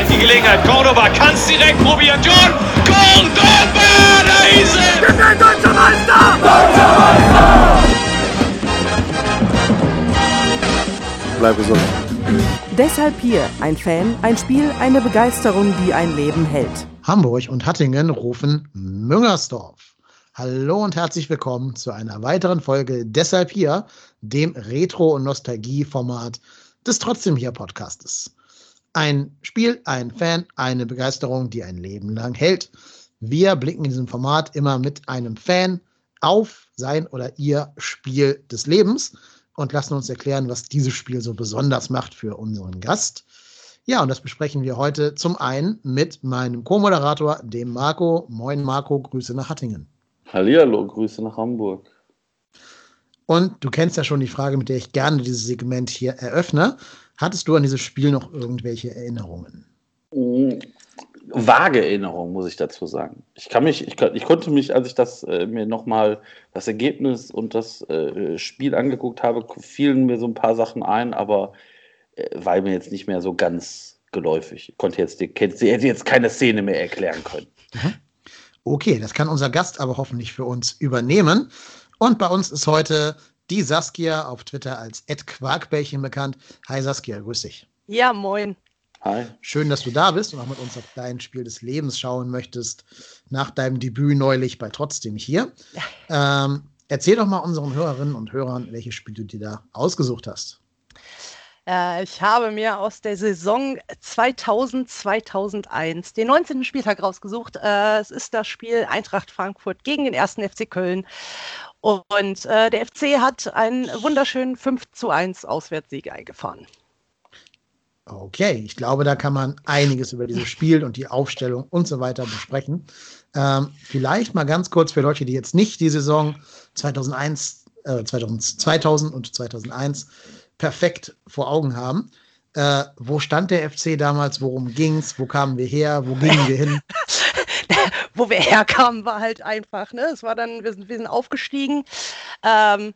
Vielleicht die Gelegenheit. Cordoba kann es direkt probieren. John Cordoba, da ist er! Wir sind deutscher Meister! Deutscher Meister! Bleib gesund. Deshalb hier ein Fan, ein Spiel, eine Begeisterung, die ein Leben hält. Hamburg und Hattingen rufen Müngersdorf. Hallo und herzlich willkommen zu einer weiteren Folge Deshalb hier, dem Retro- und Nostalgie-Format des Trotzdem hier Podcastes. Ein Spiel, ein Fan, eine Begeisterung, die ein Leben lang hält. Wir blicken in diesem Format immer mit einem Fan auf sein oder ihr Spiel des Lebens und lassen uns erklären, was dieses Spiel so besonders macht für unseren Gast. Ja, und das besprechen wir heute zum einen mit meinem Co-Moderator, dem Marco. Moin Marco, Grüße nach Hattingen. Hallihallo, Grüße nach Hamburg. Und du kennst ja schon die Frage, mit der ich gerne dieses Segment hier eröffne. Hattest du an dieses Spiel noch irgendwelche Erinnerungen? Vage Erinnerungen, muss ich dazu sagen. Ich kann mich, ich, ich konnte mich, als ich das äh, mir nochmal das Ergebnis und das äh, Spiel angeguckt habe, fielen mir so ein paar Sachen ein, aber äh, war mir jetzt nicht mehr so ganz geläufig. Ich konnte jetzt, die, hätte jetzt keine Szene mehr erklären können. Okay, das kann unser Gast aber hoffentlich für uns übernehmen. Und bei uns ist heute die Saskia auf Twitter als Quarkbällchen bekannt. Hi Saskia, grüß dich. Ja, moin. Hi. Schön, dass du da bist und auch mit uns auf dein Spiel des Lebens schauen möchtest, nach deinem Debüt neulich bei Trotzdem hier. Ähm, erzähl doch mal unseren Hörerinnen und Hörern, welches Spiel du dir da ausgesucht hast. Äh, ich habe mir aus der Saison 2000-2001 den 19. Spieltag rausgesucht. Äh, es ist das Spiel Eintracht Frankfurt gegen den ersten FC Köln. Und äh, der FC hat einen wunderschönen 5 zu 1 Auswärtssieg eingefahren. Okay, ich glaube, da kann man einiges über dieses Spiel und die Aufstellung und so weiter besprechen. Ähm, vielleicht mal ganz kurz für Leute, die jetzt nicht die Saison 2001, äh, 2000, 2000 und 2001 perfekt vor Augen haben. Äh, wo stand der FC damals? Worum ging's? Wo kamen wir her? Wo gingen wir hin? wo wir herkamen, war halt einfach, ne? Es war dann, wir sind, wir sind aufgestiegen. Ähm,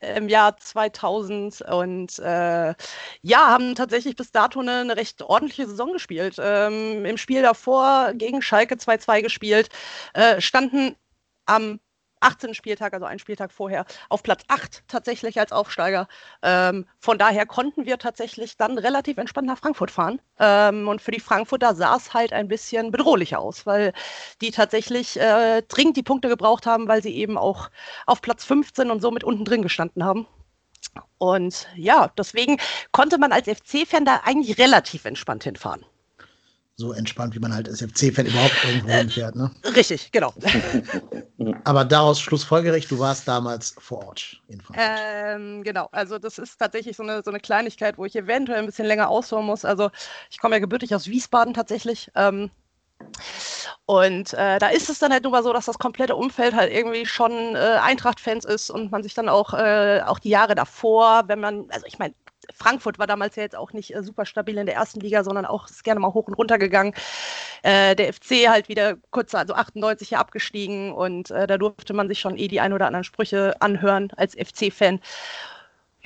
im Jahr 2000 und äh, ja, haben tatsächlich bis dato eine, eine recht ordentliche Saison gespielt. Ähm, Im Spiel davor gegen Schalke 2-2 gespielt, äh, standen am 18. Spieltag, also einen Spieltag vorher, auf Platz 8 tatsächlich als Aufsteiger. Ähm, von daher konnten wir tatsächlich dann relativ entspannt nach Frankfurt fahren. Ähm, und für die Frankfurter sah es halt ein bisschen bedrohlicher aus, weil die tatsächlich äh, dringend die Punkte gebraucht haben, weil sie eben auch auf Platz 15 und somit unten drin gestanden haben. Und ja, deswegen konnte man als FC-Fan da eigentlich relativ entspannt hinfahren so entspannt, wie man halt als FC-Fan überhaupt irgendwo hinfährt. Ne? Richtig, genau. Aber daraus schlussfolgerlich, du warst damals vor Ort in Frankfurt. Ähm, genau, also das ist tatsächlich so eine, so eine Kleinigkeit, wo ich eventuell ein bisschen länger ausholen muss. Also ich komme ja gebürtig aus Wiesbaden tatsächlich. Ähm, und äh, da ist es dann halt nur mal so, dass das komplette Umfeld halt irgendwie schon äh, Eintracht-Fans ist und man sich dann auch, äh, auch die Jahre davor, wenn man, also ich meine, Frankfurt war damals ja jetzt auch nicht äh, super stabil in der ersten Liga, sondern auch ist gerne mal hoch und runter gegangen. Äh, der FC halt wieder kurz, also 98 hier abgestiegen und äh, da durfte man sich schon eh die ein oder anderen Sprüche anhören als FC-Fan.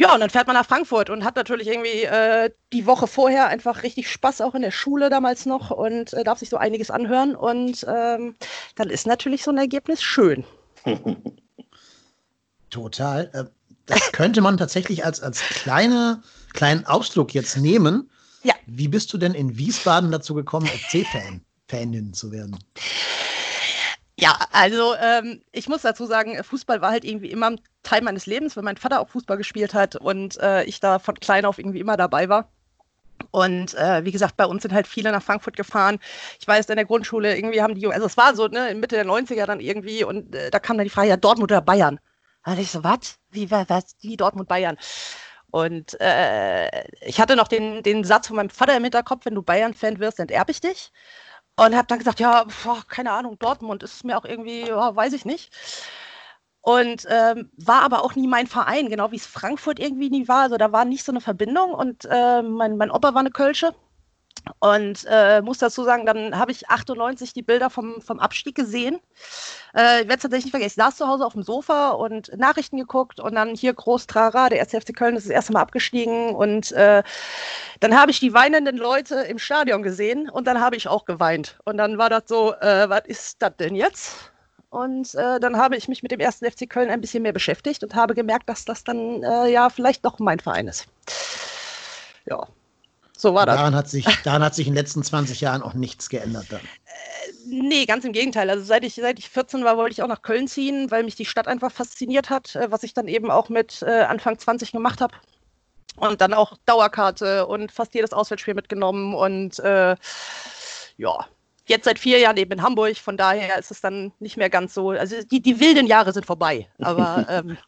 Ja, und dann fährt man nach Frankfurt und hat natürlich irgendwie äh, die Woche vorher einfach richtig Spaß, auch in der Schule damals noch und äh, darf sich so einiges anhören. Und ähm, dann ist natürlich so ein Ergebnis schön. Total. Das könnte man tatsächlich als, als kleine, kleinen Ausflug jetzt nehmen. Ja. Wie bist du denn in Wiesbaden dazu gekommen, FC-Fan Fanin zu werden? Ja, also ähm, ich muss dazu sagen, Fußball war halt irgendwie immer ein Teil meines Lebens, weil mein Vater auch Fußball gespielt hat und äh, ich da von klein auf irgendwie immer dabei war. Und äh, wie gesagt, bei uns sind halt viele nach Frankfurt gefahren. Ich weiß, in der Grundschule irgendwie haben die, also es war so, ne, in Mitte der 90er dann irgendwie und äh, da kam dann die Frage, ja, Dortmund oder Bayern? Dachte ich so, was? Wie, was? Wie Dortmund, Bayern? Und äh, ich hatte noch den, den Satz von meinem Vater im Hinterkopf, wenn du Bayern-Fan wirst, enterbe ich dich. Und habe dann gesagt, ja, boah, keine Ahnung, Dortmund ist mir auch irgendwie, ja, weiß ich nicht. Und ähm, war aber auch nie mein Verein, genau wie es Frankfurt irgendwie nie war. Also da war nicht so eine Verbindung. Und äh, mein, mein Opa war eine Kölsche. Und äh, muss dazu sagen, dann habe ich 98 die Bilder vom, vom Abstieg gesehen. Äh, ich werde es tatsächlich nicht vergessen. Ich saß zu Hause auf dem Sofa und Nachrichten geguckt und dann hier groß Trara, der 1. FC Köln ist das erste Mal abgestiegen. Und äh, dann habe ich die weinenden Leute im Stadion gesehen und dann habe ich auch geweint. Und dann war das so, äh, was ist das denn jetzt? Und äh, dann habe ich mich mit dem ersten FC Köln ein bisschen mehr beschäftigt und habe gemerkt, dass das dann äh, ja vielleicht doch mein Verein ist. Ja, so war das. Daran hat, sich, daran hat sich in den letzten 20 Jahren auch nichts geändert dann. Äh, nee, ganz im Gegenteil. Also seit ich, seit ich 14 war, wollte ich auch nach Köln ziehen, weil mich die Stadt einfach fasziniert hat, äh, was ich dann eben auch mit äh, Anfang 20 gemacht habe. Und dann auch Dauerkarte und fast jedes Auswärtsspiel mitgenommen und äh, ja, jetzt seit vier Jahren eben in Hamburg, von daher ist es dann nicht mehr ganz so. Also die, die wilden Jahre sind vorbei. Aber ähm,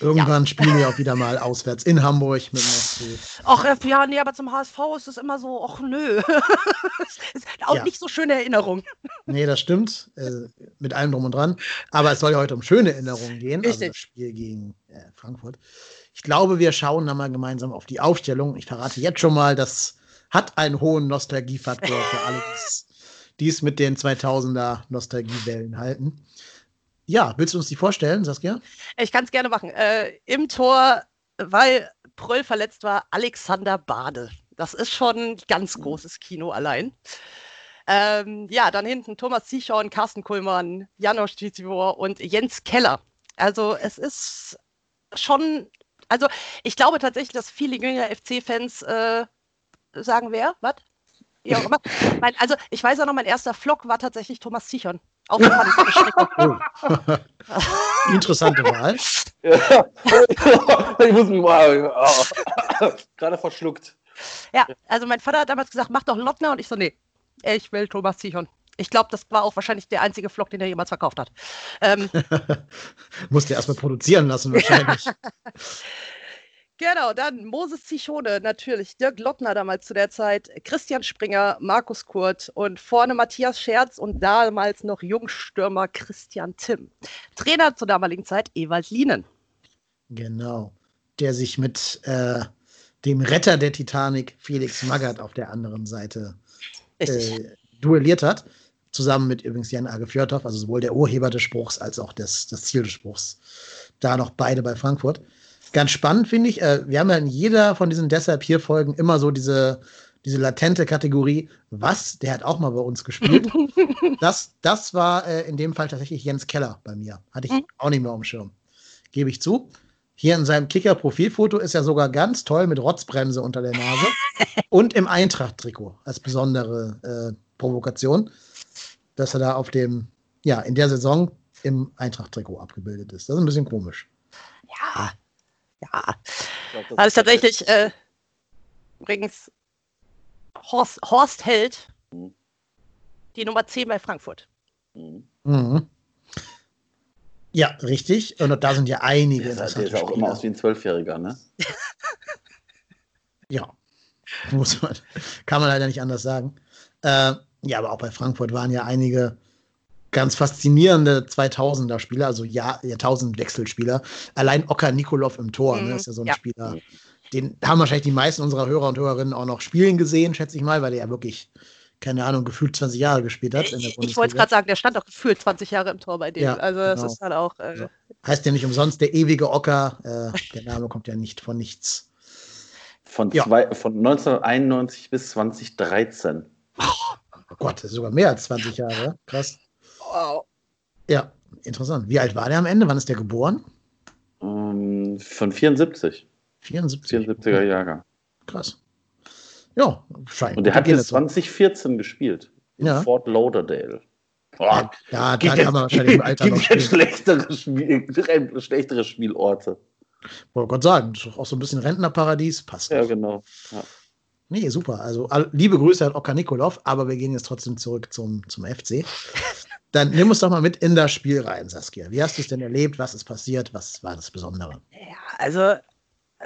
Irgendwann ja. spielen wir auch wieder mal auswärts in Hamburg mit dem FC. Ach ja, nee, aber zum HSV ist es immer so, ach nö. ist auch ja. nicht so schöne Erinnerung. Nee, das stimmt. Äh, mit allem drum und dran. Aber es soll ja heute um schöne Erinnerungen gehen. Richtig. Also das Spiel gegen äh, Frankfurt. Ich glaube, wir schauen da mal gemeinsam auf die Aufstellung. Ich verrate jetzt schon mal, das hat einen hohen Nostalgiefaktor für alle, die es mit den 2000er Nostalgiewellen halten. Ja, willst du uns die vorstellen, Saskia? Ich kann es gerne machen. Äh, Im Tor, weil Pröll verletzt war, Alexander Bade. Das ist schon ein ganz großes Kino allein. Ähm, ja, dann hinten Thomas Zichorn, Carsten Kuhlmann, Janosch Tizivor und Jens Keller. Also es ist schon, also ich glaube tatsächlich, dass viele jüngere FC-Fans äh, sagen, wer? Was? Mein, also ich weiß auch noch, mein erster Vlog war tatsächlich Thomas Zichon. Auf oh. Interessante Wahl. ich muss mich mal oh. gerade verschluckt. Ja, also mein Vater hat damals gesagt, mach doch Lottner und ich so, nee, ich will Thomas Zichon. Ich glaube, das war auch wahrscheinlich der einzige Vlog, den er jemals verkauft hat. Ähm, Musste erstmal produzieren lassen, wahrscheinlich. Genau, dann Moses Zichone natürlich, Dirk Lottner damals zu der Zeit, Christian Springer, Markus Kurt und vorne Matthias Scherz und damals noch Jungstürmer Christian Timm. Trainer zur damaligen Zeit Ewald Lienen. Genau, der sich mit äh, dem Retter der Titanic, Felix Magath, auf der anderen Seite äh, duelliert hat. Zusammen mit übrigens Jan Age Fjordhoff, also sowohl der Urheber des Spruchs als auch des, das Ziel des Spruchs. Da noch beide bei Frankfurt. Ganz spannend finde ich, äh, wir haben ja in jeder von diesen deshalb hier Folgen immer so diese, diese latente Kategorie, was, der hat auch mal bei uns gespielt. das, das war äh, in dem Fall tatsächlich Jens Keller bei mir. Hatte ich mhm. auch nicht mehr auf dem Schirm. Gebe ich zu. Hier in seinem Kicker-Profilfoto ist er sogar ganz toll mit Rotzbremse unter der Nase und im Eintracht-Trikot als besondere äh, Provokation, dass er da auf dem, ja, in der Saison im Eintracht-Trikot abgebildet ist. Das ist ein bisschen komisch. Ja, ja, glaub, das, das ist tatsächlich äh, übrigens Horst, Horst Held, mhm. die Nummer 10 bei Frankfurt. Mhm. Mhm. Ja, richtig. Und da sind ja einige. Der, der sah auch immer aus wie ein Zwölfjähriger, ne? ja. Muss man, kann man leider nicht anders sagen. Äh, ja, aber auch bei Frankfurt waren ja einige ganz faszinierende 2000er Spieler, also Jahr, Jahrtausendwechselspieler. Allein Okkar Nikolov im Tor, mhm. ne, ist ja so ein ja. Spieler. Den haben wahrscheinlich die meisten unserer Hörer und Hörerinnen auch noch spielen gesehen, schätze ich mal, weil er ja wirklich, keine Ahnung, gefühlt 20 Jahre gespielt hat. ich, ich wollte es gerade sagen, der stand auch gefühlt 20 Jahre im Tor bei dem. Ja, also das genau. ist halt auch. Äh, heißt ja nicht umsonst der ewige Ocker. Äh, der Name kommt ja nicht von nichts. Von, ja. zwei, von 1991 bis 2013. Oh Gott, das ist sogar mehr als 20 Jahre. Krass. Wow. Ja, interessant. Wie alt war der am Ende? Wann ist der geboren? Um, ähm, von 74. 74. 74er okay. Jahrgang. Krass. Ja, scheint. Und der hat bis 2014 gespielt. in Ja. Fort Lauderdale. Ja, da Gibt kann es- man wahrscheinlich im Alter noch spielen. schlechtere, Spiel, schlechtere Spielorte. Wollte Gott sagen, das ist auch so ein bisschen Rentnerparadies, passt. Ja, doch. genau. Ja. Nee, super. Also liebe Grüße an Oka Nikolov, aber wir gehen jetzt trotzdem zurück zum, zum FC. Dann nimm uns doch mal mit in das Spiel rein, Saskia. Wie hast du es denn erlebt? Was ist passiert? Was war das Besondere? Also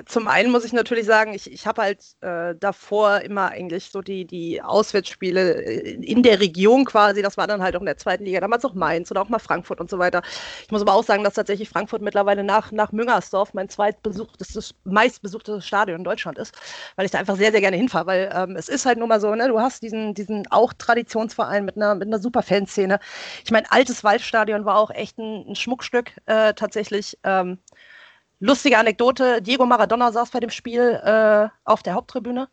zum einen muss ich natürlich sagen, ich, ich habe halt äh, davor immer eigentlich so die, die Auswärtsspiele äh, in der Region quasi, das war dann halt auch in der zweiten Liga, damals auch Mainz oder auch mal Frankfurt und so weiter. Ich muss aber auch sagen, dass tatsächlich Frankfurt mittlerweile nach, nach Müngersdorf mein zweitbesuchtes, das meistbesuchtes Stadion in Deutschland ist, weil ich da einfach sehr, sehr gerne hinfahre, weil ähm, es ist halt nun mal so, ne, du hast diesen, diesen auch Traditionsverein mit einer, mit einer super Fanszene. Ich meine, altes Waldstadion war auch echt ein, ein Schmuckstück äh, tatsächlich. Ähm, Lustige Anekdote, Diego Maradona saß bei dem Spiel äh, auf der Haupttribüne.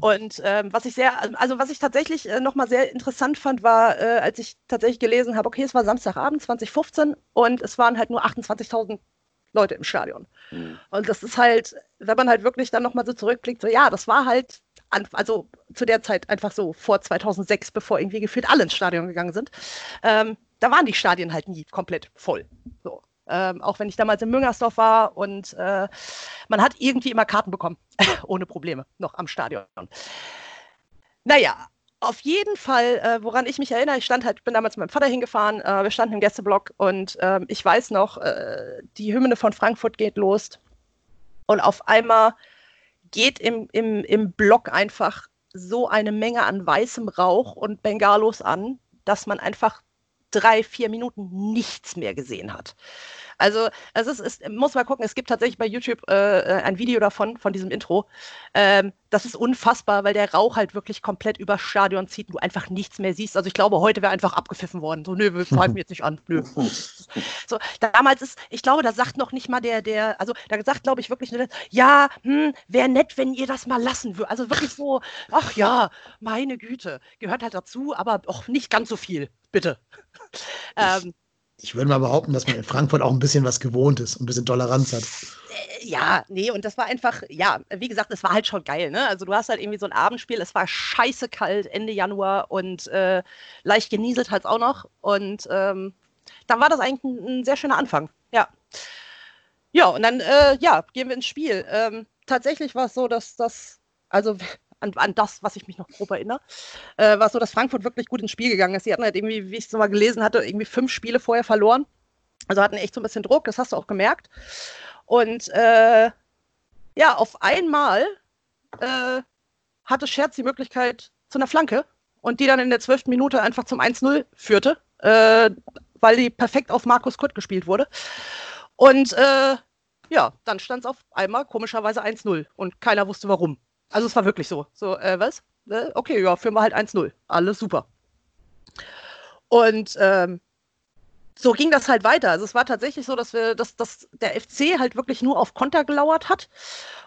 Und ähm, was ich sehr, also was ich tatsächlich äh, nochmal sehr interessant fand, war, äh, als ich tatsächlich gelesen habe, okay, es war Samstagabend 2015 und es waren halt nur 28.000 Leute im Stadion. Und das ist halt, wenn man halt wirklich dann nochmal so zurückblickt, so ja, das war halt, an, also zu der Zeit einfach so vor 2006, bevor irgendwie gefühlt alle ins Stadion gegangen sind, ähm, da waren die Stadien halt nie komplett voll. So. Ähm, auch wenn ich damals in Müngersdorf war und äh, man hat irgendwie immer Karten bekommen, ohne Probleme, noch am Stadion. Naja, auf jeden Fall, äh, woran ich mich erinnere, ich stand halt, bin damals mit meinem Vater hingefahren, äh, wir standen im Gästeblock und ähm, ich weiß noch, äh, die Hymne von Frankfurt geht los und auf einmal geht im, im, im Block einfach so eine Menge an weißem Rauch und Bengalos an, dass man einfach drei, vier Minuten nichts mehr gesehen hat. Also es ist, es muss mal gucken, es gibt tatsächlich bei YouTube äh, ein Video davon, von diesem Intro. Ähm, das ist unfassbar, weil der Rauch halt wirklich komplett über Stadion zieht und du einfach nichts mehr siehst. Also ich glaube, heute wäre einfach abgepfiffen worden. So, nö, wir pfeifen jetzt nicht an. Nö. So, damals ist, ich glaube, da sagt noch nicht mal der, der, also da sagt, glaube ich, wirklich nur, ja, hm, wäre nett, wenn ihr das mal lassen würdet. Also wirklich so, ach ja, meine Güte, gehört halt dazu, aber auch nicht ganz so viel, bitte. ähm, Ich würde mal behaupten, dass man in Frankfurt auch ein bisschen was gewohnt ist, ein bisschen Toleranz hat. ja, nee, und das war einfach, ja, wie gesagt, es war halt schon geil, ne? Also du hast halt irgendwie so ein Abendspiel, es war scheiße kalt Ende Januar und äh, leicht genieselt halt auch noch. Und ähm, dann war das eigentlich ein, ein sehr schöner Anfang, ja. Ja, und dann, äh, ja, gehen wir ins Spiel. Ähm, tatsächlich war es so, dass das, also an, an das, was ich mich noch grob erinnere, äh, war so, dass Frankfurt wirklich gut ins Spiel gegangen ist. Sie hatten halt irgendwie, wie ich es mal gelesen hatte, irgendwie fünf Spiele vorher verloren. Also hatten echt so ein bisschen Druck, das hast du auch gemerkt. Und äh, ja, auf einmal äh, hatte Scherz die Möglichkeit zu einer Flanke und die dann in der zwölften Minute einfach zum 1-0 führte, äh, weil die perfekt auf Markus Kutt gespielt wurde. Und äh, ja, dann stand es auf einmal komischerweise 1-0 und keiner wusste warum. Also es war wirklich so. So, äh, was? Äh, okay, ja, führen wir halt 1-0. Alles super. Und ähm, so ging das halt weiter. Also es war tatsächlich so, dass wir, dass, dass der FC halt wirklich nur auf Konter gelauert hat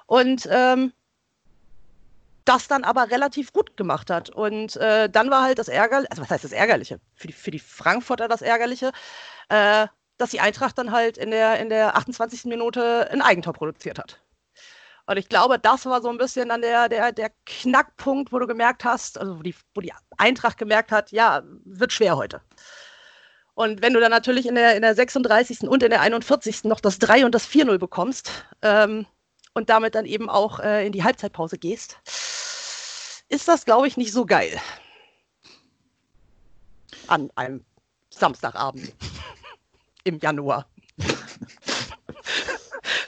und ähm, das dann aber relativ gut gemacht hat. Und äh, dann war halt das Ärgerliche, also was heißt das Ärgerliche? Für die, für die Frankfurter das Ärgerliche, äh, dass die Eintracht dann halt in der, in der 28. Minute ein Eigentor produziert hat. Und ich glaube, das war so ein bisschen dann der, der, der Knackpunkt, wo du gemerkt hast, also wo die, wo die Eintracht gemerkt hat, ja, wird schwer heute. Und wenn du dann natürlich in der, in der 36. und in der 41. noch das 3 und das 4-0 bekommst ähm, und damit dann eben auch äh, in die Halbzeitpause gehst, ist das, glaube ich, nicht so geil. An einem Samstagabend im Januar.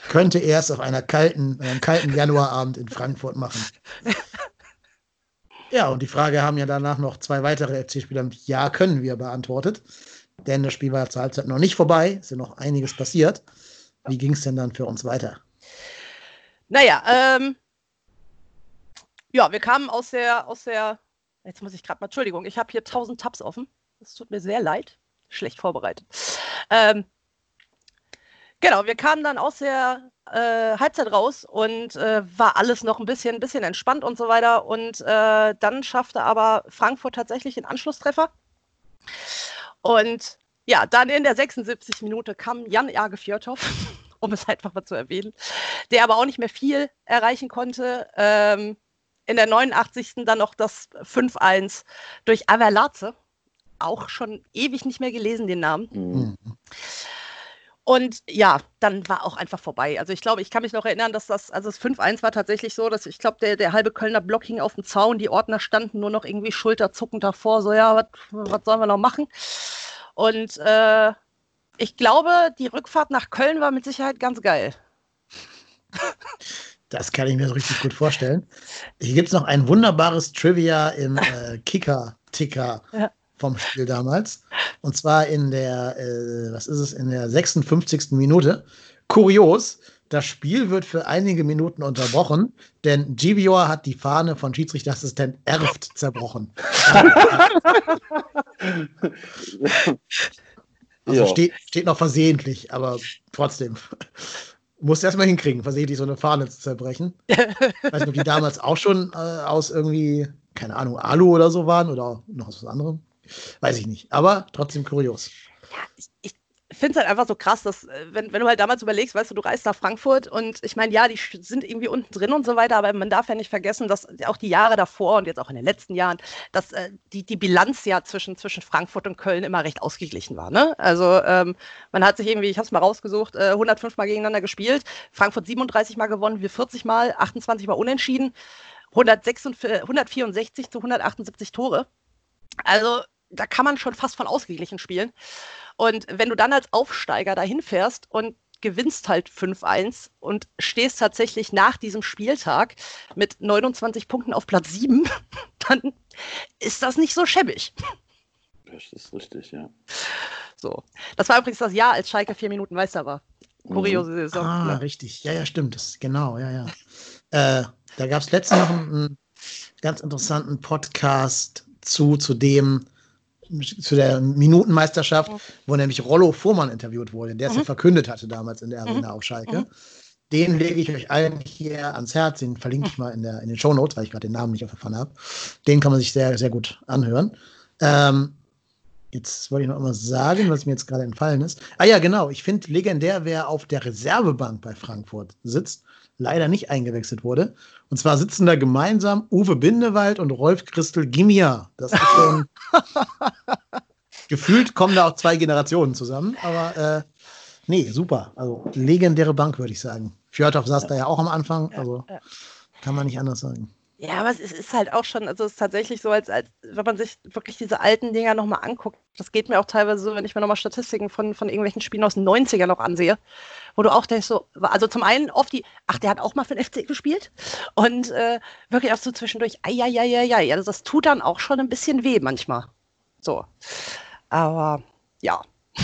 Könnte erst auf einer kalten, einem kalten Januarabend in Frankfurt machen. Ja, und die Frage haben ja danach noch zwei weitere FC-Spieler mit Ja können wir beantwortet. Denn das Spiel war zur Halbzeit noch nicht vorbei, ist ja noch einiges passiert. Wie ging es denn dann für uns weiter? Naja, ähm, ja, wir kamen aus der, aus der, jetzt muss ich gerade mal, Entschuldigung, ich habe hier tausend Tabs offen. Es tut mir sehr leid. Schlecht vorbereitet. Ähm, genau, wir kamen dann aus der äh, Halbzeit raus und äh, war alles noch ein bisschen, ein bisschen entspannt und so weiter. Und äh, dann schaffte aber Frankfurt tatsächlich den Anschlusstreffer. Und ja, dann in der 76. Minute kam Jan Erge Fjörthoff, um es einfach mal zu erwähnen, der aber auch nicht mehr viel erreichen konnte. Ähm, in der 89. dann noch das 5-1 durch Averlatze. Auch schon ewig nicht mehr gelesen, den Namen. Mhm. Und ja, dann war auch einfach vorbei. Also ich glaube, ich kann mich noch erinnern, dass das, also das 5-1 war tatsächlich so, dass ich glaube, der, der halbe Kölner Block hing auf dem Zaun, die Ordner standen nur noch irgendwie schulterzuckend davor, so ja, was sollen wir noch machen? Und äh, ich glaube, die Rückfahrt nach Köln war mit Sicherheit ganz geil. Das kann ich mir so richtig gut vorstellen. Hier gibt es noch ein wunderbares Trivia im äh, Kicker-Ticker Ja. Vom Spiel damals. Und zwar in der, äh, was ist es, in der 56. Minute. Kurios, das Spiel wird für einige Minuten unterbrochen, denn Givior hat die Fahne von Schiedsrichterassistent Erft zerbrochen. Also Ja. steht, steht noch versehentlich, aber trotzdem. Musst erstmal hinkriegen, versehentlich so eine Fahne zu zerbrechen. Ich weiß nicht, ob die damals auch schon äh, aus irgendwie, keine Ahnung, Alu oder so waren oder noch aus was anderem. Weiß ich nicht. Aber trotzdem kurios. Ich finde es halt einfach so krass, dass, äh, wenn, wenn du halt damals überlegst, weißt du, du reist nach Frankfurt und ich meine, ja, die sind irgendwie unten drin und so weiter, aber man darf ja nicht vergessen, dass auch die Jahre davor und jetzt auch in den letzten Jahren, dass äh, die, die Bilanz ja zwischen, zwischen Frankfurt und Köln immer recht ausgeglichen war. Ne? Also ähm, man hat sich irgendwie, ich habe es mal rausgesucht, äh, 105 Mal gegeneinander gespielt, Frankfurt 37 Mal gewonnen, wir 40 Mal, 28 Mal unentschieden, 146, 164 zu 178 Tore. Also da kann man schon fast von ausgeglichen spielen. Und wenn du dann als Aufsteiger dahin fährst und gewinnst halt 5-1 und stehst tatsächlich nach diesem Spieltag mit 29 Punkten auf Platz 7, dann ist das nicht so schäbig. Das ist richtig, ja. So. Das war übrigens das Jahr, als Schalke vier Minuten Meister war. Kuriose Saison. Ah, ne? richtig. Ja, ja, stimmt. Das, genau, ja, ja. Äh, da gab es letztens noch einen, einen ganz interessanten Podcast zu, zu dem, zu der Minutenmeisterschaft, wo nämlich Rollo Fuhrmann interviewt wurde, der es ja verkündet hatte damals in der Arena auf Schalke. Den lege ich euch allen hier ans Herz, den verlinke ich mal in, der, in den Show Notes, weil ich gerade den Namen nicht erfahren habe. Den kann man sich sehr, sehr gut anhören. Ähm, jetzt wollte ich noch mal sagen, was mir jetzt gerade entfallen ist. Ah ja, genau. Ich finde legendär, wer auf der Reservebank bei Frankfurt sitzt, leider nicht eingewechselt wurde. Und zwar sitzen da gemeinsam Uwe Bindewald und Rolf Christel Gimia. Das ist schon. gefühlt kommen da auch zwei Generationen zusammen, aber äh, nee, super. Also legendäre Bank, würde ich sagen. Fjordhoff saß da ja auch am Anfang, also ja. kann man nicht anders sagen. Ja, aber es ist, halt auch schon, also es ist tatsächlich so, als, als wenn man sich wirklich diese alten Dinger nochmal anguckt. Das geht mir auch teilweise so, wenn ich mir nochmal Statistiken von, von irgendwelchen Spielen aus den 90ern noch ansehe, wo du auch denkst, so, also zum einen oft die, ach, der hat auch mal für den FC gespielt. Und äh, wirklich auch so zwischendurch, ai, ai, ai, ai. Also das tut dann auch schon ein bisschen weh manchmal. So. Aber ja.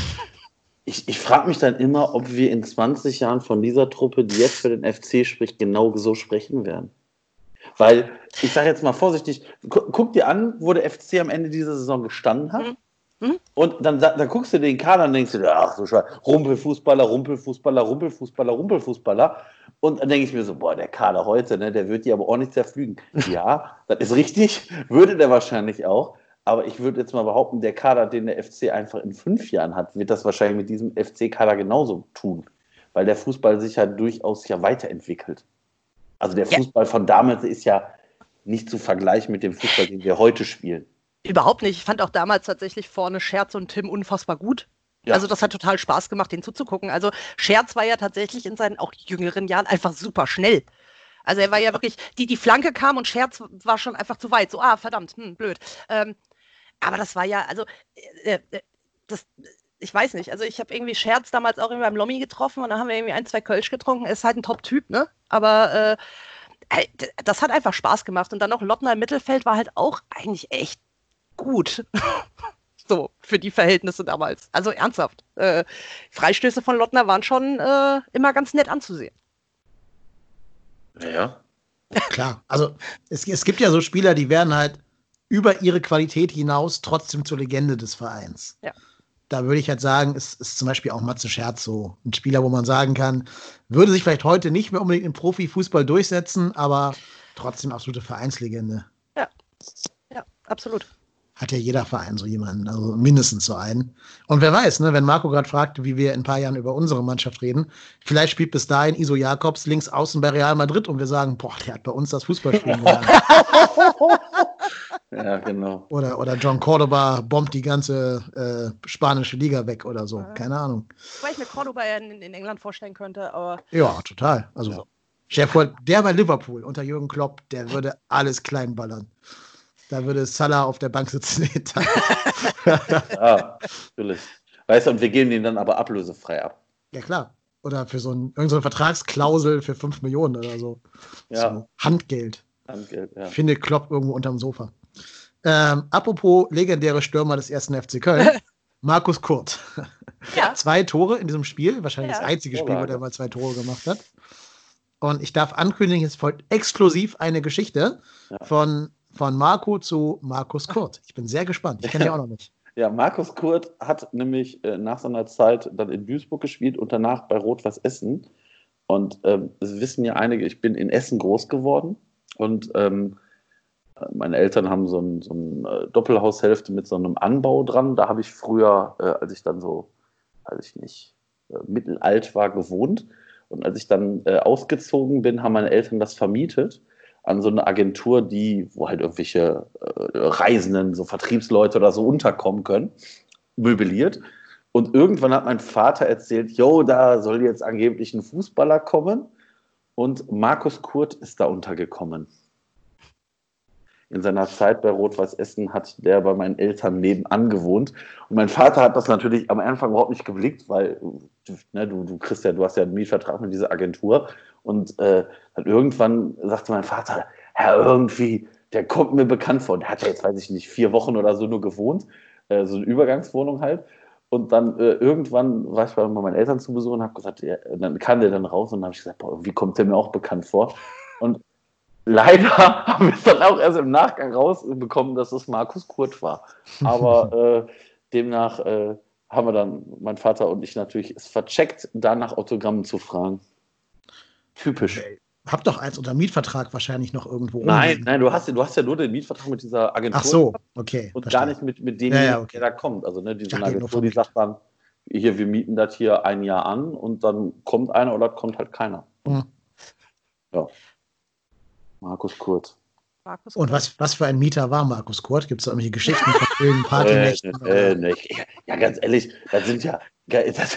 Ich, ich frage mich dann immer, ob wir in 20 Jahren von dieser Truppe, die jetzt für den FC spricht, genau so sprechen werden. Weil, ich sage jetzt mal vorsichtig, gu guck dir an, wo der FC am Ende dieser Saison gestanden hat. Mhm. Und dann, dann guckst du den Kader und denkst du, dir, ach so scheiße, Rumpelfußballer, Rumpelfußballer, Rumpelfußballer, Rumpelfußballer. Und dann denke ich mir so, boah, der Kader heute, ne, der wird die aber ordentlich zerflügen. Ja, das ist richtig, würde der wahrscheinlich auch. Aber ich würde jetzt mal behaupten, der Kader, den der FC einfach in fünf Jahren hat, wird das wahrscheinlich mit diesem FC-Kader genauso tun. Weil der Fußball sich ja durchaus ja weiterentwickelt. Also der Ja. Fußball von damals ist ja nicht zu vergleichen mit dem Fußball, den wir heute spielen. Überhaupt nicht. Ich fand auch damals tatsächlich vorne Scherz und Tim unfassbar gut. Ja. Also das hat total Spaß gemacht, den zuzugucken. Also Scherz war ja tatsächlich in seinen auch jüngeren Jahren einfach super schnell. Also er war ja wirklich, die, die Flanke kam und Scherz war schon einfach zu weit. So, ah, verdammt, hm, blöd. Ähm, aber das war ja, also äh, äh, das, ich weiß nicht, also ich habe irgendwie Scherz damals auch irgendwie beim Lommi getroffen und dann haben wir irgendwie ein, zwei Kölsch getrunken. Er ist halt ein Top-Typ, ne? Aber äh, das hat einfach Spaß gemacht. Und dann noch Lottner im Mittelfeld war halt auch eigentlich echt gut. so, für die Verhältnisse damals. Also ernsthaft. Äh, Freistöße von Lottner waren schon äh, immer ganz nett anzusehen. Ja. Klar, also es, es gibt ja so Spieler, die werden halt über ihre Qualität hinaus trotzdem zur Legende des Vereins. Ja. Da würde ich halt sagen, ist, ist zum Beispiel auch Matze Scherz so ein Spieler, wo man sagen kann, würde sich vielleicht heute nicht mehr unbedingt im Profifußball durchsetzen, aber trotzdem absolute Vereinslegende. Ja, ja, absolut. Hat ja jeder Verein so jemanden, also mindestens so einen. Und wer weiß, ne, wenn Marco gerade fragt, wie wir in ein paar Jahren über unsere Mannschaft reden, vielleicht spielt bis dahin Iso Jakobs links außen bei Real Madrid und wir sagen, boah, der hat bei uns das Fußballspielen gelernt. ja, genau. Oder, oder John Cordoba bombt die ganze äh, spanische Liga weg oder so. Keine Ahnung. Weil ich mir Cordoba in, in England vorstellen könnte, aber. Ja, total. Also, ja. Chef, der bei Liverpool unter Jürgen Klopp, der würde alles kleinballern. Da würde Salah auf der Bank sitzen. ja, natürlich. Weißt du, und wir geben ihn dann aber ablösefrei ab. Ja, klar. Oder für so, ein, irgendeine Vertragsklausel für 5 Millionen oder so. Ja. So Handgeld. Handgeld, ja. Finde Klopp irgendwo unterm Sofa. Ähm, apropos legendäre Stürmer des ersten FC Köln. Markus Kurt. Ja. zwei Tore in diesem Spiel. Wahrscheinlich Ja. das einzige Spiel, wo der mal zwei Tore gemacht hat. Und ich darf ankündigen, es folgt exklusiv eine Geschichte Ja. von, von Marco zu Markus Kurt. Ich bin sehr gespannt. Ich kenne die auch noch nicht. Ja, Markus Kurt hat nämlich äh, nach seiner Zeit dann in Duisburg gespielt und danach bei Rot-Weiß Essen. Und ähm, das wissen ja einige, ich bin in Essen groß geworden und ähm, meine Eltern haben so ein, so ein äh, Doppelhaushälfte mit so einem Anbau dran. Da habe ich früher, äh, als ich dann so, weiß ich nicht, äh, mittelalt war, gewohnt. Und als ich dann äh, ausgezogen bin, haben meine Eltern das vermietet an so eine Agentur, die, wo halt irgendwelche äh, Reisenden, so Vertriebsleute oder so unterkommen können, möbliert. Und irgendwann hat mein Vater erzählt, jo, da soll jetzt angeblich ein Fußballer kommen. Und Markus Kurt ist da untergekommen. In seiner Zeit bei Rot-Weiß Essen hat der bei meinen Eltern nebenan gewohnt. Und mein Vater hat das natürlich am Anfang überhaupt nicht geblickt, weil ne, du, du kriegst ja, du hast ja einen Mietvertrag mit dieser Agentur. Und äh, dann irgendwann sagte mein Vater, ja, irgendwie, der kommt mir bekannt vor. Der hat ja jetzt, weiß ich nicht, vier Wochen oder so nur gewohnt. Äh, so eine Übergangswohnung halt. Und dann äh, irgendwann war ich bei meinen Eltern zu Besuch und habe gesagt, ja, dann kam der dann raus und dann habe ich gesagt, boah, irgendwie kommt der mir auch bekannt vor. Und leider haben wir es dann auch erst im Nachgang rausbekommen, dass es Markus Kurt war. Aber äh, demnach äh, haben wir dann, mein Vater und ich natürlich, es vercheckt, danach Autogrammen zu fragen. Typisch. Hab doch eins unter Mietvertrag wahrscheinlich noch irgendwo. Nein, nein, du hast, ja- du hast ja nur den Mietvertrag mit dieser Agentur. Ach so, okay. Und verstehe. gar nicht mit, mit dem, Ja, ja, okay. der da kommt. Also ne, die Ich so eine dachte, nur Agentur, die sagt dann, hier, wir mieten das hier ein Jahr an und dann kommt einer oder kommt halt keiner. Mhm. Ja. Markus Kurz. Markus Und was, was für ein Mieter war Markus Kurt? Gibt es da irgendwelche Geschichten von Äh, Partynächten? äh, ne, ich- ja, ganz ehrlich, das sind ja, das,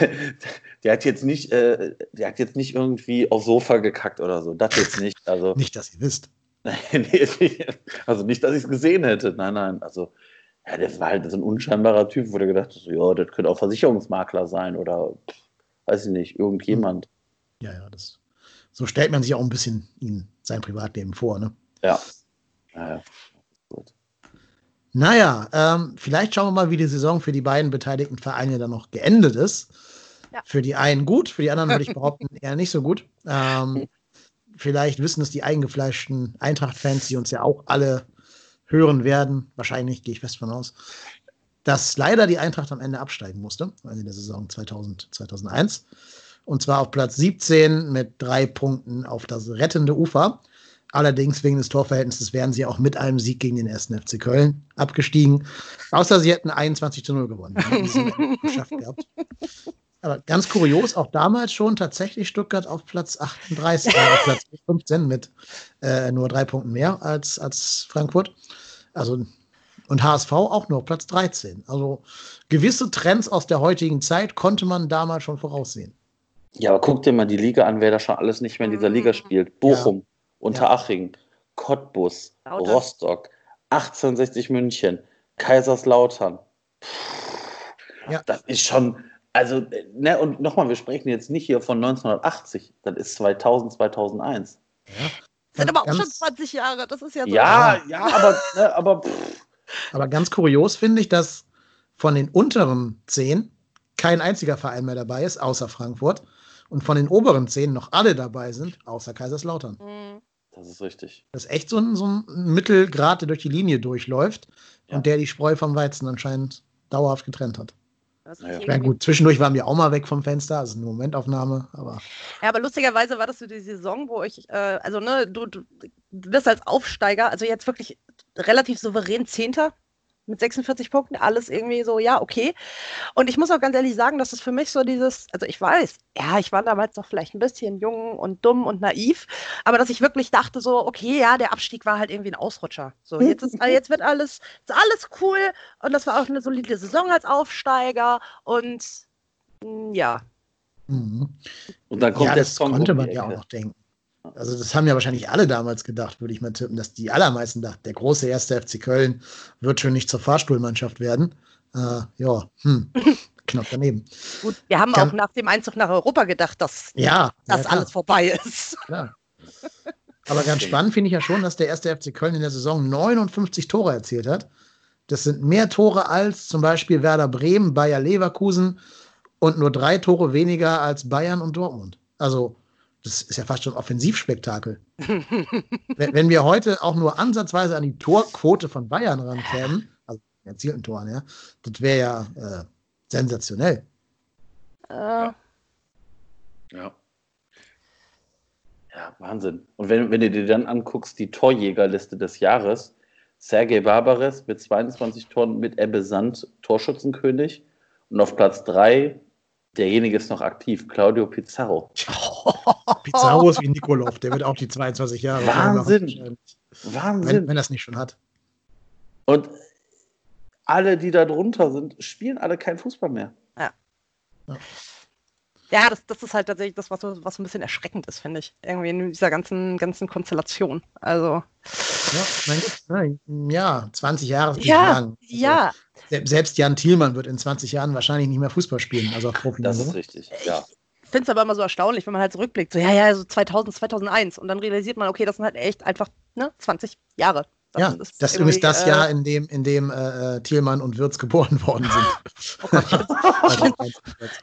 der hat jetzt nicht, äh, der hat jetzt nicht irgendwie aufs Sofa gekackt oder so. Das jetzt nicht. Also, Nicht, dass ihr wisst. also nicht, dass ich es gesehen hätte. Nein, nein. Also, ja, das war halt so ein unscheinbarer Typ, wo du gedacht hast, ja, das könnte auch Versicherungsmakler sein oder pff, weiß ich nicht, irgendjemand. Ja, ja, das. So stellt man sich auch ein bisschen ihn, sein Privatleben vor, ne? Ja. Naja. Gut. Naja, ähm, vielleicht schauen wir mal, wie die Saison für die beiden beteiligten Vereine dann noch geendet ist. Ja. Für die einen gut, für die anderen würde ich behaupten, eher nicht so gut. Ähm, vielleicht wissen es die eingefleischten Eintracht-Fans, die uns ja auch alle hören werden. Wahrscheinlich gehe ich fest von aus. Dass leider die Eintracht am Ende absteigen musste, also in der Saison 2000, 2001. Und zwar auf Platz 17 mit drei Punkten auf das rettende Ufer. Allerdings wegen des Torverhältnisses wären sie auch mit einem Sieg gegen den 1. FC Köln abgestiegen. Außer sie hätten 21 zu 0 gewonnen. Geschafft gehabt. Aber ganz kurios, auch damals schon tatsächlich Stuttgart auf Platz 38, äh, auf Platz 15 mit äh, nur drei Punkten mehr als, als Frankfurt. Also, und HSV auch nur auf Platz 13. Also gewisse Trends aus der heutigen Zeit konnte man damals schon voraussehen. Ja, aber guck dir mal die Liga an, wer da schon alles nicht mehr in dieser Liga spielt. Bochum, Unteraching, Cottbus, Lautern. Rostock, 1860 München, Kaiserslautern. Ja. Das ist schon, also, ne, und nochmal, wir sprechen jetzt nicht hier von 1980, das ist 2000, 2001. sind aber auch schon 20 Jahre. Das ist ja so. Ja, ja, aber, ne, aber pff, Aber ganz kurios finde ich, dass von den unteren zehn kein einziger Verein mehr dabei ist, außer Frankfurt. Und von den oberen zehn noch alle dabei sind, außer Kaiserslautern. Mhm. Das ist richtig. Das ist echt so ein, so ein Mittelgrad, der durch die Linie durchläuft Ja. und der die Spreu vom Weizen anscheinend dauerhaft getrennt hat. Das ist Naja. Ja, irgendwie- gut, zwischendurch waren wir auch mal weg vom Fenster, also eine Momentaufnahme, aber Ja, aber lustigerweise war das so die Saison, wo ich, äh, also ne, du, du bist als Aufsteiger, also jetzt wirklich relativ souverän Zehnter mit 46 Punkten, alles irgendwie so, ja, okay. Und ich muss auch ganz ehrlich sagen, dass es für mich so dieses, also ich weiß, ja, ich war damals noch vielleicht ein bisschen jung und dumm und naiv, aber dass ich wirklich dachte so, okay, ja, der Abstieg war halt irgendwie ein Ausrutscher. So, jetzt, ist, jetzt wird alles, ist alles cool und das war auch eine solide Saison als Aufsteiger und mh, ja. Mhm. Und dann kommt ja, der das Song konnte man ja auch noch denken. Also das haben ja wahrscheinlich alle damals gedacht, würde ich mal tippen, dass die allermeisten dachten, der große erste FC Köln wird schon nicht zur Fahrstuhlmannschaft werden. Äh, ja, hm, knapp daneben. Gut, wir haben Kann- auch nach dem Einzug nach Europa gedacht, dass Ja, das ja, alles vorbei ist. Klar. Aber ganz spannend finde ich ja schon, dass der erste FC Köln in der Saison 59 Tore erzielt hat. Das sind mehr Tore als zum Beispiel Werder Bremen, Bayer Leverkusen und nur drei Tore weniger als Bayern und Dortmund. Also, das ist ja fast schon Offensivspektakel. wenn, wenn wir heute auch nur ansatzweise an die Torquote von Bayern rankämen, also erzielten Toren, ja, das wäre ja äh, sensationell. Äh, Ja. Ja, Wahnsinn. Und wenn, wenn du dir dann anguckst, die Torjägerliste des Jahres, Sergei Barbares mit 22 Toren mit Ebbe Sand, Torschützenkönig. Und auf Platz 3, derjenige ist noch aktiv, Claudio Pizarro. Pizarro ist wie Nikolov, der wird auch die 22 Jahre. Wahnsinn. Wahnsinn. Wenn, wenn das nicht schon hat. Und alle, die da drunter sind, spielen alle kein Fußball mehr. Ja. Ja, das, das ist halt tatsächlich das, was so, was so ein bisschen erschreckend ist, finde ich. Irgendwie in dieser ganzen, ganzen Konstellation. Also. Ja, mein Gott, ja, 20 Jahre ist Ja, lang. Also, ja. se- Selbst Jan Thielmann wird in 20 Jahren wahrscheinlich nicht mehr Fußball spielen, also auf. Das ist richtig, ja. Ich finde es aber immer so erstaunlich, wenn man halt zurückblickt. So, ja, ja, so 2000, 2001. Und dann realisiert man, okay, das sind halt echt einfach ne, 20ich Jahre. Ja, Das ist das ist übrigens irgendwie, das äh, Jahr, in dem, in dem äh, äh, Thielmann und Wirtz geboren worden sind. Oh Gott, ich, bin, Also,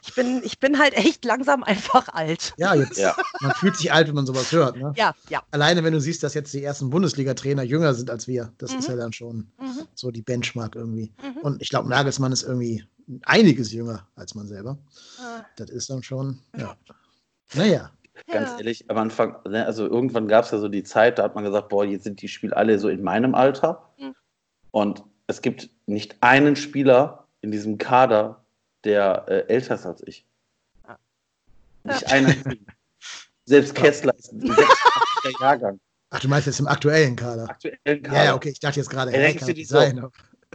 ich, bin, ich bin halt echt langsam einfach alt. ja, jetzt, man fühlt sich alt, wenn man sowas hört. Ne? Ja, ja. Alleine, wenn du siehst, dass jetzt die ersten Bundesliga-Trainer jünger sind als wir, das ist Mhm. ja dann schon Mhm. so die Benchmark irgendwie. Mhm. Und ich glaube, Nagelsmann ist irgendwie einiges jünger als man selber. Ah. Das ist dann schon, ja. Naja. Ganz ehrlich, am Anfang, ne, also irgendwann gab es ja so die Zeit, da hat man gesagt, boah, jetzt sind die Spieler alle so in meinem Alter. Mhm. Und es gibt nicht einen Spieler in diesem Kader, der äh, älter ist als ich. Nicht einer. Selbst Kessler ist ein 86er Jahrgang. Ach, du meinst jetzt im aktuellen Kader? Aktuellen Kader. Ja, ja, okay, ich dachte jetzt gerade, Ey, hey, denkst kann nicht sein.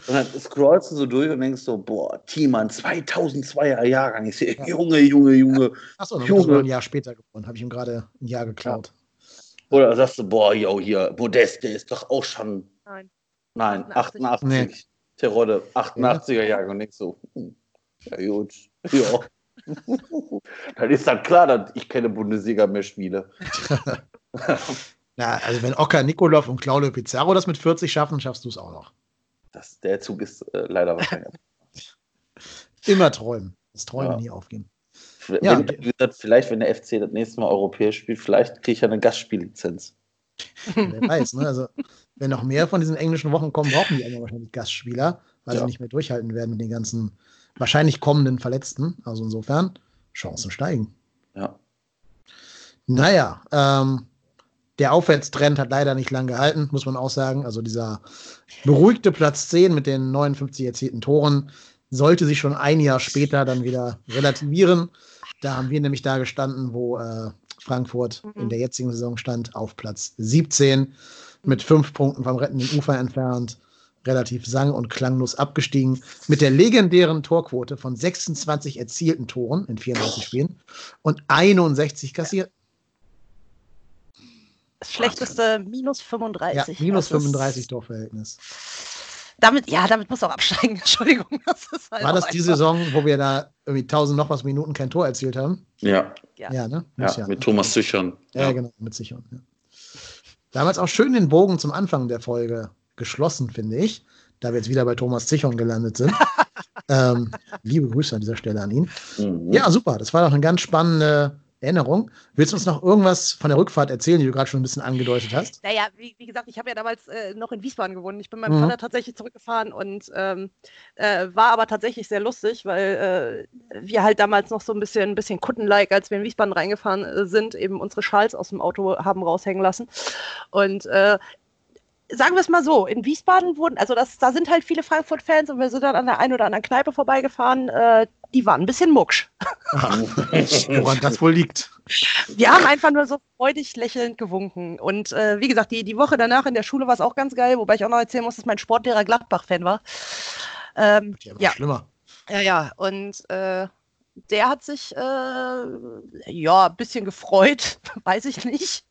Und dann scrollst du so durch und denkst so, boah, Thiemann, 2002er Jahrgang. Ich sehe, Junge, Junge, Junge. Achso, dann Junge. ein Jahr später geboren. Habe ich ihm gerade ein Jahr geklaut. Oder sagst du, boah, yo, hier, Modeste ist doch auch schon. Nein. Nein, 88. 88. Nee. Terodde, 88er Jahrgang. Und denkst so, hm, ja gut, ja. dann ist dann klar, dass ich keine Bundesliga mehr spiele. Na, also wenn Ocker, Nikolov und Claudio Pizarro das mit 40 schaffen, schaffst du es auch noch. Das, der Zug ist äh, leider wahrscheinlich. Immer träumen. Das Träumen Ja. nie aufgeben. Wenn, Ja. wie gesagt, vielleicht, wenn der FC das nächste Mal europäisch spielt, vielleicht kriege ich ja eine Gastspiellizenz. Wer weiß, ne? Also, wenn noch mehr von diesen englischen Wochen kommen, brauchen die wahrscheinlich Gastspieler, weil Ja. sie nicht mehr durchhalten werden mit den ganzen wahrscheinlich kommenden Verletzten. Also insofern, Chancen steigen. Ja. Naja, ähm, der Aufwärtstrend hat leider nicht lang gehalten, muss man auch sagen. Also dieser beruhigte Platz 10 mit den 59 erzielten Toren sollte sich schon ein Jahr später dann wieder relativieren. Da haben wir nämlich da gestanden, wo äh, Frankfurt in der jetzigen Saison stand, auf Platz 17 mit fünf Punkten vom rettenden Ufer entfernt, relativ sang- und klanglos abgestiegen, mit der legendären Torquote von 26 erzielten Toren in 34 Spielen und 61 kassiert. Das schlechteste minus Ja, 35. minus Das ist- 35 Torverhältnis. Damit, ja, damit muss er auch absteigen. Entschuldigung. Das ist halt War das die einfach- Saison, wo wir da irgendwie 1000 noch was Minuten kein Tor erzielt haben? Ja. Ja. Ja, ne? Ja, Muss mit ne? Thomas Züchern. Ja, genau, mit Sichern. Ja. Damals auch schön den Bogen zum Anfang der Folge geschlossen, finde ich, da wir jetzt wieder bei Thomas Zichon gelandet sind. ähm, liebe Grüße an dieser Stelle an ihn. Mhm. Ja, super. Das war doch eine ganz spannende Erinnerung. Willst du uns noch irgendwas von der Rückfahrt erzählen, die du gerade schon ein bisschen angedeutet hast? Naja, wie, wie gesagt, ich habe ja damals äh, noch in Wiesbaden gewohnt. Ich bin mit Mhm. meinem Vater tatsächlich zurückgefahren und ähm, äh, war aber tatsächlich sehr lustig, weil äh, wir halt damals noch so ein bisschen, ein bisschen Kunden-like, als wir in Wiesbaden reingefahren äh, sind, eben unsere Schals aus dem Auto haben raushängen lassen. Und äh, sagen wir es mal so, in Wiesbaden wurden, also das, da sind halt viele Frankfurt-Fans und wir sind dann an der einen oder anderen Kneipe vorbeigefahren, äh, die waren ein bisschen mucksch. Woran das wohl liegt. Wir haben einfach nur so freudig lächelnd gewunken. Und äh, wie gesagt, die, die Woche danach in der Schule war es auch ganz geil, wobei ich auch noch erzählen muss, dass mein Sportlehrer Gladbach-Fan war. Ähm, ja, schlimmer. Ja, ja. Und äh, der hat sich äh, ja ein bisschen gefreut, weiß ich nicht.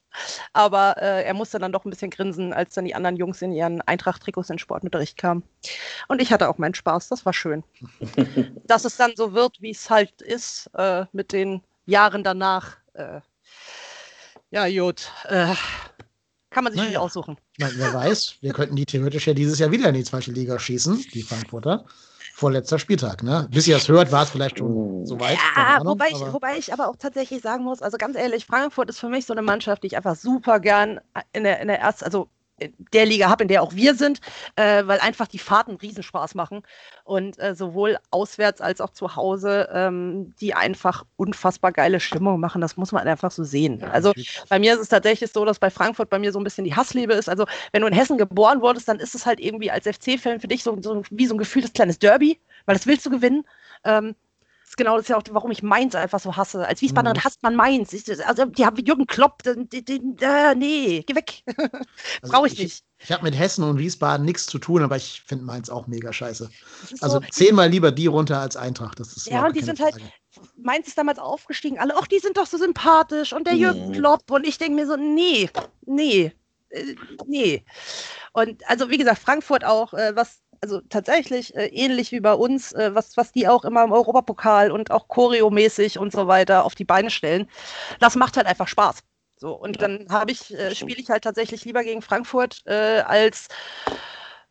Aber äh, er musste dann doch ein bisschen grinsen, als dann die anderen Jungs in ihren Eintracht-Trikots in den Sportunterricht kamen. Und ich hatte auch meinen Spaß, das war schön. Dass es dann so wird, wie es halt ist, äh, mit den Jahren danach. Äh, ja, gut. Äh, kann man sich Naja. nicht aussuchen. Ich meine, wer weiß, wir könnten die theoretisch ja dieses Jahr wieder in die zweite Liga schießen, die Frankfurter. Vorletzter Spieltag, ne? Bis ihr es hört, war es vielleicht schon soweit. keine Ja, wobei, ich, aber- wobei ich aber auch tatsächlich sagen muss, also ganz ehrlich, Frankfurt ist für mich so eine Mannschaft, die ich einfach super gern in der, in der ersten, also der Liga habe, in der auch wir sind, äh, weil einfach die Fahrten Riesenspaß machen und äh, sowohl auswärts als auch zu Hause ähm, die einfach unfassbar geile Stimmung machen. Das muss man einfach so sehen. Also bei mir ist es tatsächlich so, dass bei Frankfurt bei mir so ein bisschen die Hassliebe ist. Also wenn du in Hessen geboren wurdest, dann ist es halt irgendwie als FC-Fan für dich so, so wie so ein gefühltes kleines Derby, weil das willst du gewinnen. Ähm, ist genau das ist ja auch, warum ich Mainz einfach so hasse. Als Wiesbadenerin Mhm. hasst man Mainz. Ich, also die haben Jürgen Klopp, den, den, den, äh, nee, geh weg. Also Brauche ich nicht. Ich habe mit Hessen und Wiesbaden nichts zu tun, aber ich finde Mainz auch mega scheiße. Also so- zehnmal lieber die runter als Eintracht. Das ist Ja, und die sind halt, Frage. Mainz ist damals aufgestiegen, alle, ach, die sind doch so sympathisch und der Jürgen Mhm. Klopp und ich denke mir so, nee, nee, äh, nee. Und also wie gesagt, Frankfurt auch, äh, was, also tatsächlich äh, ähnlich wie bei uns, äh, was, was die auch immer im Europapokal und auch choreomäßig und so weiter auf die Beine stellen, das macht halt einfach Spaß. So, und dann habe ich, äh, spiele ich halt tatsächlich lieber gegen Frankfurt äh, als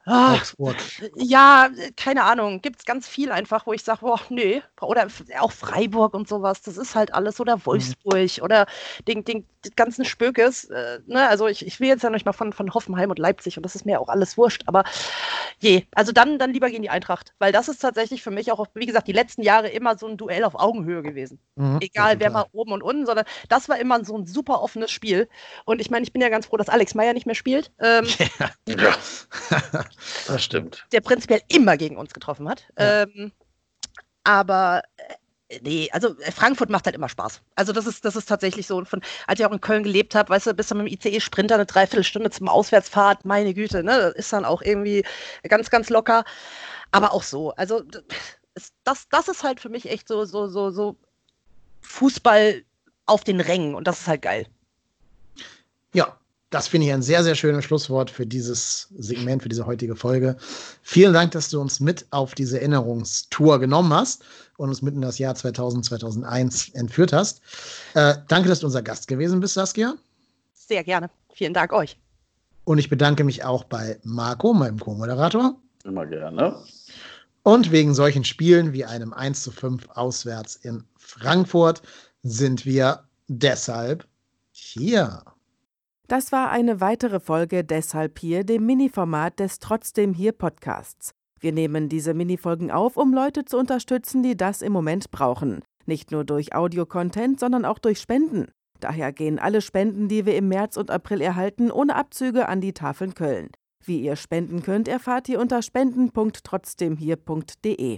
ah, Augsburg. ja, keine Ahnung. Gibt es ganz viel einfach, wo ich sage, boah, nee. Oder auch Freiburg und sowas. Das ist halt alles. Oder Wolfsburg oder den, den, den ganzen Spökes. Äh, ne? Also ich, ich will jetzt ja nicht mal von, von Hoffenheim und Leipzig und das ist mir auch alles wurscht. Aber je, also dann, dann lieber gegen die Eintracht. Weil das ist tatsächlich für mich auch, wie gesagt, die letzten Jahre immer so ein Duell auf Augenhöhe gewesen. Mhm, Egal, wer mal oben und unten, sondern das war immer so ein super offenes Spiel. Und ich meine, ich bin ja ganz froh, dass Alex Meyer nicht mehr spielt. Ähm, Ja, das stimmt. der prinzipiell immer gegen uns getroffen hat. Ähm, aber äh, nee, also äh, Frankfurt macht halt immer Spaß. Also das ist, das ist tatsächlich so. Von, als ich auch in Köln gelebt habe, weißt du, bist du mit dem ICE-Sprinter eine Dreiviertelstunde zum Auswärtsfahrt, meine Güte, ne? Das ist dann auch irgendwie ganz, ganz locker. Aber auch so. Also das, das ist halt für mich echt so, so, so, so Fußball auf den Rängen und das ist halt geil. Ja, das finde ich ein sehr, sehr schönes Schlusswort für dieses Segment, für diese heutige Folge. Vielen Dank, dass du uns mit auf diese Erinnerungstour genommen hast und uns mit in das Jahr 2000, 2001 entführt hast. Äh, danke, dass du unser Gast gewesen bist, Saskia. Sehr gerne. Vielen Dank euch. Und ich bedanke mich auch bei Marco, meinem Co-Moderator. Immer gerne. Und wegen solchen Spielen wie einem 1 zu 5 auswärts in Frankfurt sind wir deshalb hier. Das war eine weitere Folge Deshalb hier, dem Mini-Format des Trotzdem hier Podcasts. Wir nehmen diese Minifolgen auf, um Leute zu unterstützen, die das im Moment brauchen. Nicht nur durch Audio-Content, sondern auch durch Spenden. Daher gehen alle Spenden, die wir im März und April erhalten, ohne Abzüge an die Tafeln Köln. Wie ihr spenden könnt, erfahrt ihr unter spenden.trotzdemhier.de.